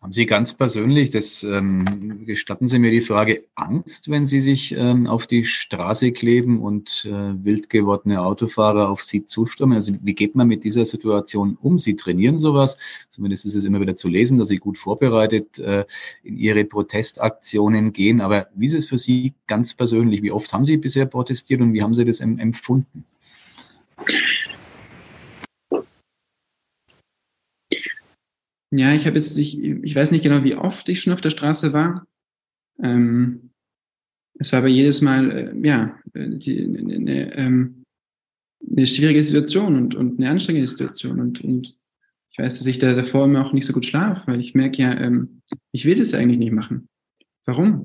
Haben Sie ganz persönlich, das ähm, gestatten Sie mir die Frage, Angst, wenn Sie sich ähm, auf die Straße kleben und äh, wild gewordene Autofahrer auf Sie zustürmen? Also wie geht man mit dieser Situation um? Sie trainieren sowas, zumindest ist es immer wieder zu lesen, dass Sie gut vorbereitet äh, in Ihre Protestaktionen gehen. Aber wie ist es für Sie ganz persönlich? Wie oft haben Sie bisher protestiert und wie haben Sie das empfunden? Ja, ich habe jetzt, ich, ich weiß nicht genau, wie oft ich schon auf der Straße war. Ähm, es war aber jedes Mal, äh, ja, die, eine, eine, ähm, eine schwierige Situation und, und eine anstrengende Situation. Und, und ich weiß, dass ich da davor immer auch nicht so gut schlafe, weil ich merke ja, ähm, ich will das eigentlich nicht machen. Warum?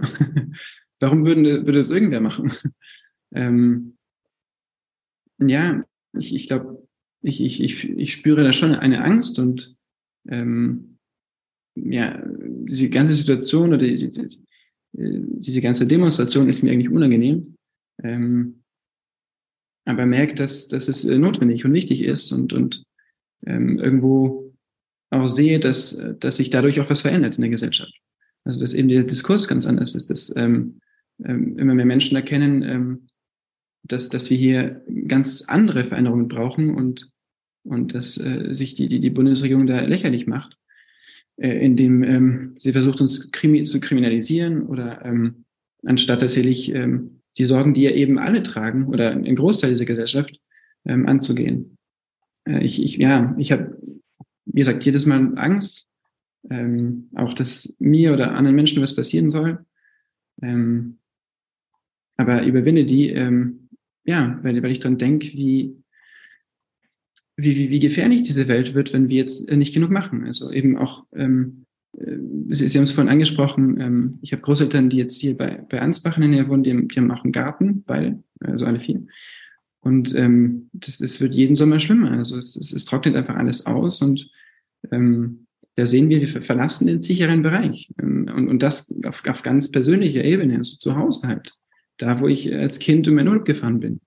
(laughs) Warum würden, würde das irgendwer machen? (laughs) ähm, ja, ich, ich glaube, ich, ich, ich, ich spüre da schon eine Angst und ähm, ja, diese ganze Situation oder die, die, diese ganze Demonstration ist mir eigentlich unangenehm. Ähm, aber merkt, dass, dass es notwendig und wichtig ist und, und ähm, irgendwo auch sehe, dass, dass sich dadurch auch was verändert in der Gesellschaft. Also dass eben der Diskurs ganz anders ist, dass ähm, ähm, immer mehr Menschen erkennen, ähm, dass, dass wir hier ganz andere Veränderungen brauchen und und dass äh, sich die, die, die Bundesregierung da lächerlich macht, äh, indem ähm, sie versucht, uns krimi zu kriminalisieren oder ähm, anstatt tatsächlich ähm, die Sorgen, die ja eben alle tragen oder ein Großteil dieser Gesellschaft, ähm, anzugehen. Äh, ich, ich, ja, ich habe, wie gesagt, jedes Mal Angst, ähm, auch dass mir oder anderen Menschen was passieren soll. Ähm, aber überwinde die, ähm, ja, weil, weil ich dann denke, wie, wie, wie, wie gefährlich diese Welt wird, wenn wir jetzt nicht genug machen. Also eben auch, ähm, äh, Sie, Sie haben es vorhin angesprochen, ähm, ich habe Großeltern, die jetzt hier bei, bei Ansbach in der Nähe wohnen, die haben, die haben auch einen Garten, weil, also alle vier. Und ähm, das, das wird jeden Sommer schlimmer. Also es, es, es trocknet einfach alles aus und ähm, da sehen wir, wir verlassen den sicheren Bereich. Ähm, und, und das auf, auf ganz persönlicher Ebene, also zu Hause halt. Da, wo ich als Kind in meinen Urlaub gefahren bin.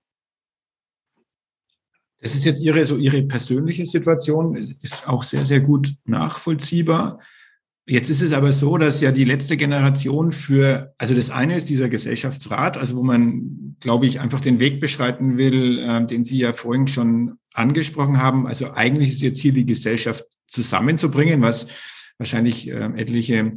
Das ist jetzt Ihre, so Ihre persönliche Situation, ist auch sehr, sehr gut nachvollziehbar. Jetzt ist es aber so, dass ja die letzte Generation für, also das eine ist dieser Gesellschaftsrat, also wo man, glaube ich, einfach den Weg beschreiten will, äh, den Sie ja vorhin schon angesprochen haben. Also eigentlich ist jetzt hier die Gesellschaft zusammenzubringen, was wahrscheinlich äh, etliche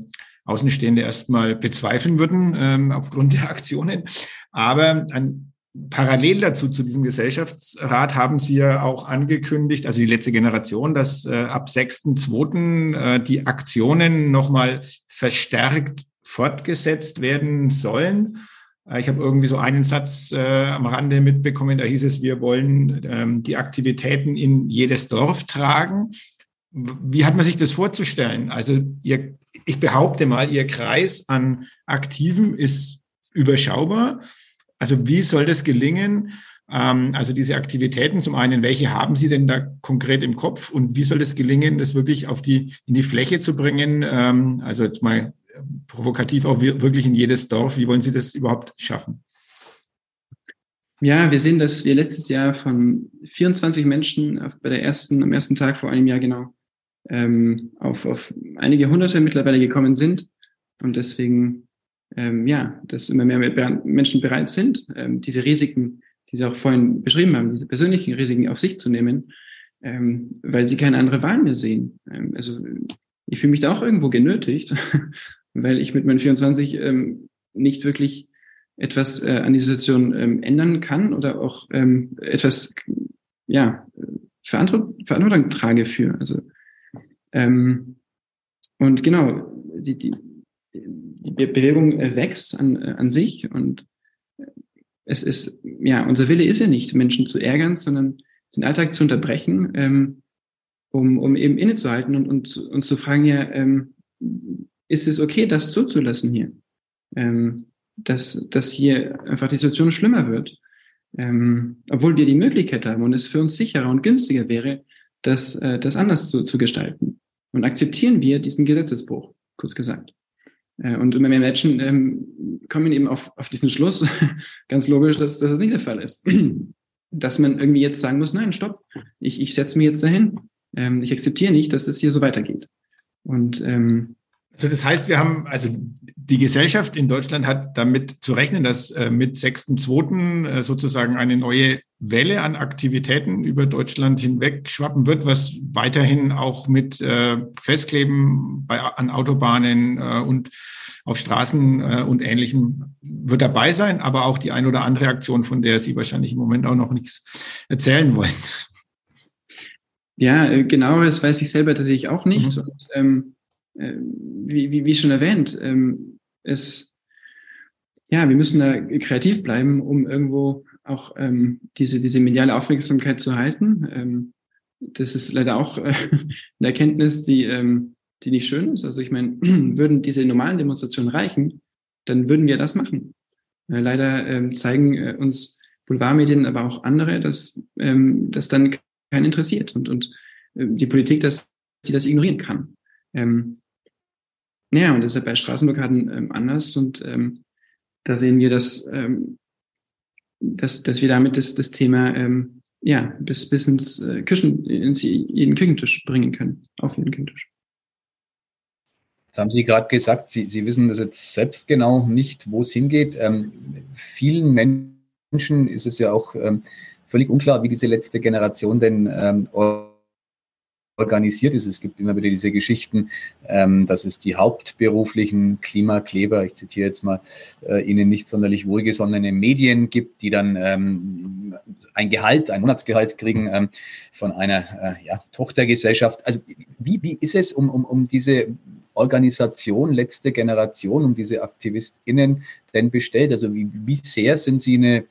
Außenstehende erstmal bezweifeln würden ähm, aufgrund der Aktionen. Aber ein Parallel dazu, zu diesem Gesellschaftsrat, haben Sie ja auch angekündigt, also die letzte Generation, dass äh, ab 6.2. Äh, die Aktionen nochmal verstärkt fortgesetzt werden sollen. Äh, ich habe irgendwie so einen Satz äh, am Rande mitbekommen, da hieß es, wir wollen ähm, die Aktivitäten in jedes Dorf tragen. Wie hat man sich das vorzustellen? Also ihr, ich behaupte mal, Ihr Kreis an Aktiven ist überschaubar. Also wie soll das gelingen? Ähm, also diese Aktivitäten, zum einen, welche haben Sie denn da konkret im Kopf und wie soll das gelingen, das wirklich auf die, in die Fläche zu bringen? Ähm, also jetzt mal provokativ auch wirklich in jedes Dorf. Wie wollen Sie das überhaupt schaffen? Ja, wir sehen, dass wir letztes Jahr von 24 Menschen bei der ersten, am ersten Tag vor einem Jahr genau ähm, auf, auf einige Hunderte mittlerweile gekommen sind. Und deswegen ähm, ja, dass immer mehr Menschen bereit sind, ähm, diese Risiken, die Sie auch vorhin beschrieben haben, diese persönlichen Risiken auf sich zu nehmen, ähm, weil sie keine andere Wahl mehr sehen. Ähm, also ich fühle mich da auch irgendwo genötigt, (laughs) weil ich mit meinen 24 ähm, nicht wirklich etwas äh, an die Situation ähm, ändern kann oder auch etwas ja Verantwortung, trage für. Also und genau die, die die Bewegung äh, wächst an, äh, an sich und äh, es ist, ja, unser Wille ist ja nicht, Menschen zu ärgern, sondern den Alltag zu unterbrechen, ähm, um, um eben innezuhalten und, und uns zu fragen, ja, ähm, ist es okay, das zuzulassen hier? Ähm, dass, dass hier einfach die Situation schlimmer wird. Ähm, obwohl wir die Möglichkeit haben und es für uns sicherer und günstiger wäre, das, äh, das anders zu, zu gestalten. Und akzeptieren wir diesen Gesetzesbruch, kurz gesagt. Äh, und immer mehr Menschen ähm, kommen eben auf, auf diesen Schluss, (laughs) ganz logisch, dass, dass das nicht der Fall ist. (clears throat) Dass man irgendwie jetzt sagen muss, nein, stopp, ich, ich setze mich jetzt dahin. Ähm, ich akzeptiere nicht, dass es hier so weitergeht. Und ähm, also das heißt, wir haben, also die Gesellschaft in Deutschland hat damit zu rechnen, dass äh, mit 6.2. Äh, sozusagen eine neue Welle an Aktivitäten über Deutschland hinweg schwappen wird, was weiterhin auch mit äh, Festkleben bei, an Autobahnen äh, und auf Straßen äh, und Ähnlichem wird dabei sein, aber auch die ein oder andere Aktion, von der Sie wahrscheinlich im Moment auch noch nichts erzählen wollen. Ja, genau, das weiß ich selber tatsächlich auch nicht. Mhm. Und, ähm, äh, wie, wie, wie schon erwähnt, ähm, es, ja, wir müssen da kreativ bleiben, um irgendwo auch ähm, diese, diese mediale Aufmerksamkeit zu halten. Ähm, das ist leider auch äh, (laughs) eine Erkenntnis, die, ähm, die nicht schön ist. Also ich meine, (clears throat) würden diese normalen Demonstrationen reichen, dann würden wir das machen. Äh, leider ähm, zeigen äh, uns Boulevardmedien, aber auch andere, dass ähm, das dann keinen interessiert und, und äh, die Politik, dass sie das ignorieren kann. Ähm, ja, und das ist ja bei Straßenblockaden ähm, anders und ähm, da sehen wir, dass, ähm, dass, dass wir damit das, das Thema ähm, ja, bis, bis ins äh, Küchen, ins jeden Küchentisch bringen können, auf jeden Küchentisch. Jetzt haben Sie gerade gesagt, Sie, Sie wissen das jetzt selbst genau nicht, wo es hingeht. Ähm, vielen Menschen ist es ja auch ähm, völlig unklar, wie diese letzte Generation denn ähm, organisiert ist. Es gibt immer wieder diese Geschichten, ähm, dass es die hauptberuflichen Klimakleber, ich zitiere jetzt mal, äh, ihnen nicht sonderlich wohlgesonnene Medien gibt, die dann ähm, ein Gehalt, ein Monatsgehalt kriegen ähm, von einer äh, ja, Tochtergesellschaft. Also wie, wie ist es um, um, um diese Organisation letzte Generation, um diese AktivistInnen denn bestellt? Also wie, wie sehr sind sie eine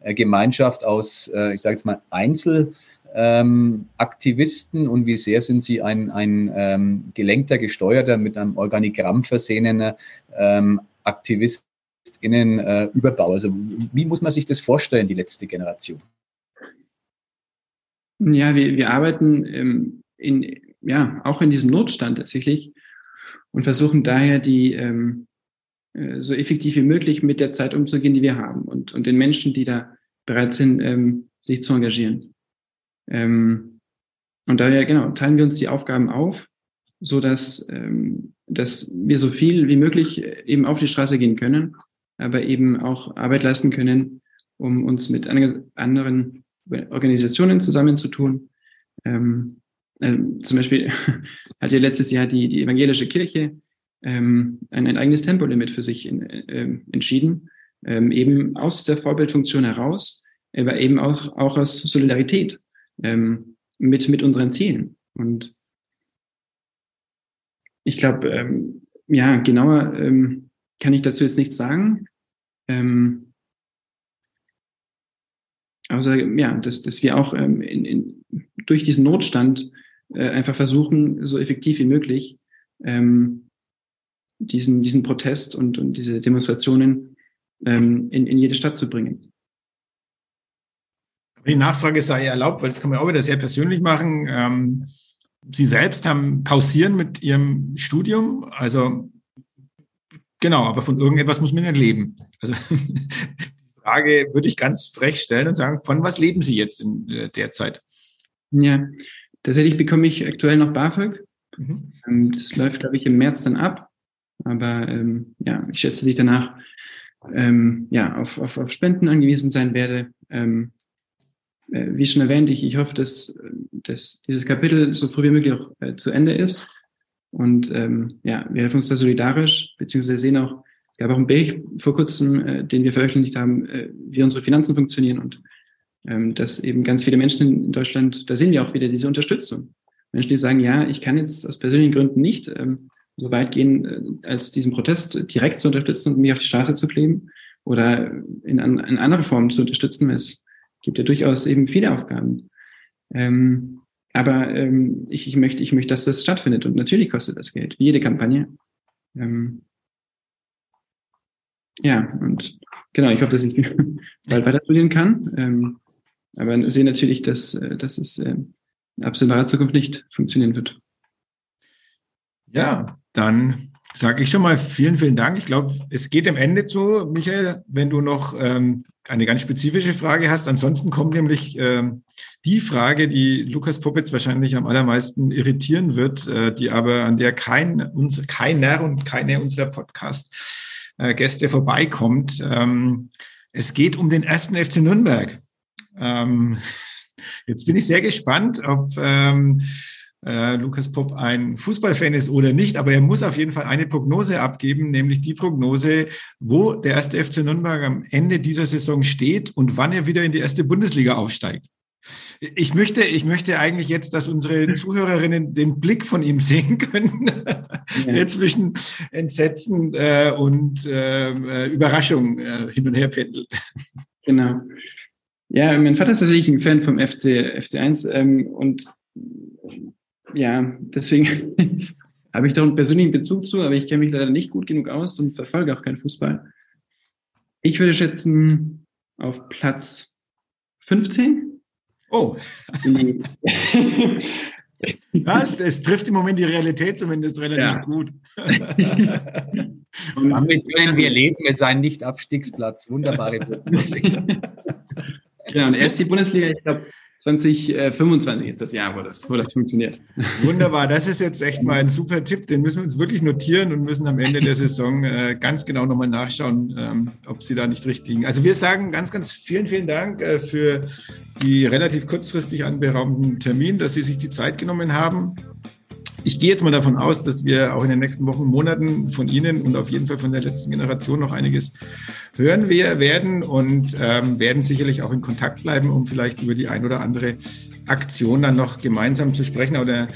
äh, Gemeinschaft aus, äh, ich sage jetzt mal, Einzel- ähm, Aktivisten und wie sehr sind sie ein, ein ähm, gelenkter, gesteuerter, mit einem Organigramm versehener ähm, AktivistInnen äh, Überbau? Also wie muss man sich das vorstellen, die letzte Generation? Ja, wir, wir arbeiten ähm, in, ja, auch in diesem Notstand tatsächlich und versuchen daher die ähm, äh, so effektiv wie möglich mit der Zeit umzugehen, die wir haben und, und den Menschen, die da bereit sind, ähm, sich zu engagieren. Ähm, und daher, genau, teilen wir uns die Aufgaben auf, so dass, ähm, dass wir so viel wie möglich eben auf die Straße gehen können, aber eben auch Arbeit leisten können, um uns mit anderen Organisationen zusammenzutun. Ähm, äh, zum Beispiel (laughs) hat ja letztes Jahr die, die evangelische Kirche ähm, ein, ein eigenes Tempolimit für sich in, äh, entschieden, ähm, eben aus der Vorbildfunktion heraus, aber eben auch, auch aus Solidarität ähm, mit, mit unseren Zielen. Und ich glaube, ähm, ja, genauer ähm, kann ich dazu jetzt nichts sagen. Ähm, außer, ja, dass, dass wir auch ähm, in, in, durch diesen Notstand äh, einfach versuchen, so effektiv wie möglich ähm, diesen, diesen Protest und, und diese Demonstrationen ähm, in, in jede Stadt zu bringen. Die Nachfrage sei erlaubt, weil das kann man auch wieder sehr persönlich machen. Ähm, Sie selbst haben pausieren mit Ihrem Studium, also genau, aber von irgendetwas muss man ja leben. Also (laughs) die Frage würde ich ganz frech stellen und sagen, von was leben Sie jetzt in äh, der Zeit? Ja, tatsächlich bekomme ich aktuell noch BAföG. Mhm. Ähm, das läuft, glaube ich, im März dann ab. Aber ähm, ja, ich schätze, dass ich danach ähm, ja, auf, auf, auf Spenden angewiesen sein werde. Ähm, äh, wie schon erwähnt, ich, ich hoffe, dass, dass dieses Kapitel so früh wie möglich auch äh, zu Ende ist. Und ähm, ja, wir helfen uns da solidarisch, beziehungsweise sehen auch, es gab auch einen Bericht vor kurzem, äh, den wir veröffentlicht haben, äh, wie unsere Finanzen funktionieren und ähm, dass eben ganz viele Menschen in Deutschland, da sehen wir auch wieder diese Unterstützung. Menschen, die sagen, ja, ich kann jetzt aus persönlichen Gründen nicht ähm, so weit gehen, äh, als diesen Protest direkt zu unterstützen und mich auf die Straße zu kleben oder in, in andere Formen zu unterstützen, weil es gibt ja durchaus eben viele Aufgaben. Ähm, aber ähm, ich, ich, möchte, ich möchte, dass das stattfindet. Und natürlich kostet das Geld, wie jede Kampagne. Ähm, ja, und genau, ich hoffe, dass ich (laughs) bald weiter studieren kann. Ähm, aber sehe natürlich, dass, äh, dass es äh, in absehbarer Zukunft nicht funktionieren wird. Ja, dann sage ich schon mal vielen, vielen Dank. Ich glaube, es geht dem Ende zu, Michael, wenn du noch ähm, eine ganz spezifische Frage hast. Ansonsten kommt nämlich ähm, die Frage, die Lukas Popitz wahrscheinlich am allermeisten irritieren wird, äh, die aber an der kein, uns, keiner und keine unserer Podcast-Gäste vorbeikommt. Ähm, es geht um den ersten FC Nürnberg. Ähm, (laughs) jetzt bin ich sehr gespannt, ob ähm, äh, Lukas Popp ein Fußballfan ist oder nicht, aber er muss auf jeden Fall eine Prognose abgeben, nämlich die Prognose, wo der erste FC Nürnberg am Ende dieser Saison steht und wann er wieder in die erste Bundesliga aufsteigt. Ich möchte, ich möchte eigentlich jetzt, dass unsere Zuhörerinnen den Blick von ihm sehen können, der (laughs) zwischen Entsetzen äh, und äh, Überraschung äh, hin und her pendelt. Genau. Ja, mein Vater ist natürlich ein Fan vom FC, FC1 ähm, und ja, deswegen (laughs) habe ich da einen persönlichen Bezug zu, aber ich kenne mich leider nicht gut genug aus und verfolge auch keinen Fußball. Ich würde schätzen auf Platz 15. Oh. (laughs) Was? Es trifft im Moment die Realität zumindest relativ ja. gut. und damit können wir leben, es sei ein Nicht-Abstiegsplatz. Wunderbare (laughs) Genau, und erst die Bundesliga, ich glaube, 2025 ist das Jahr, wo das, wo das funktioniert. Wunderbar, das ist jetzt echt mal ein super Tipp. Den müssen wir uns wirklich notieren und müssen am Ende der Saison äh, ganz genau nochmal nachschauen, ähm, ob sie da nicht richtig liegen. Also wir sagen ganz, ganz vielen, vielen Dank äh, für die relativ kurzfristig anberaumten Termin, dass Sie sich die Zeit genommen haben ich gehe jetzt mal davon aus, dass wir auch in den nächsten Wochen, Monaten von Ihnen und auf jeden Fall von der letzten Generation noch einiges hören wir werden und ähm, werden sicherlich auch in Kontakt bleiben, um vielleicht über die ein oder andere Aktion dann noch gemeinsam zu sprechen. Oder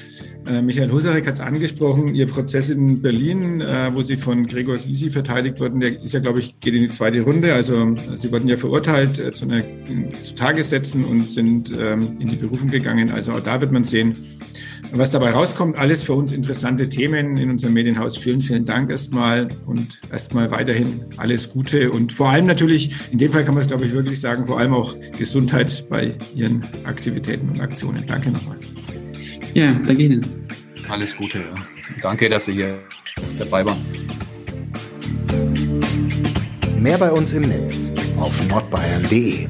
äh, Michael Husarek hat es angesprochen, Ihr Prozess in Berlin, äh, wo Sie von Gregor Gysi verteidigt wurden, der ist ja, glaube ich, geht in die zweite Runde. Also Sie wurden ja verurteilt äh, zu, einer, zu Tagessätzen und sind ähm, in die Berufung gegangen. Also auch da wird man sehen, was dabei rauskommt, alles für uns interessante Themen in unserem Medienhaus. Vielen, vielen Dank erstmal und erstmal weiterhin alles Gute und vor allem natürlich, in dem Fall kann man es glaube ich wirklich sagen, vor allem auch Gesundheit bei Ihren Aktivitäten und Aktionen. Danke nochmal. Ja, danke Ihnen. Alles Gute. Ja. Danke, dass Sie hier dabei waren. Mehr bei uns im Netz auf nordbayern.de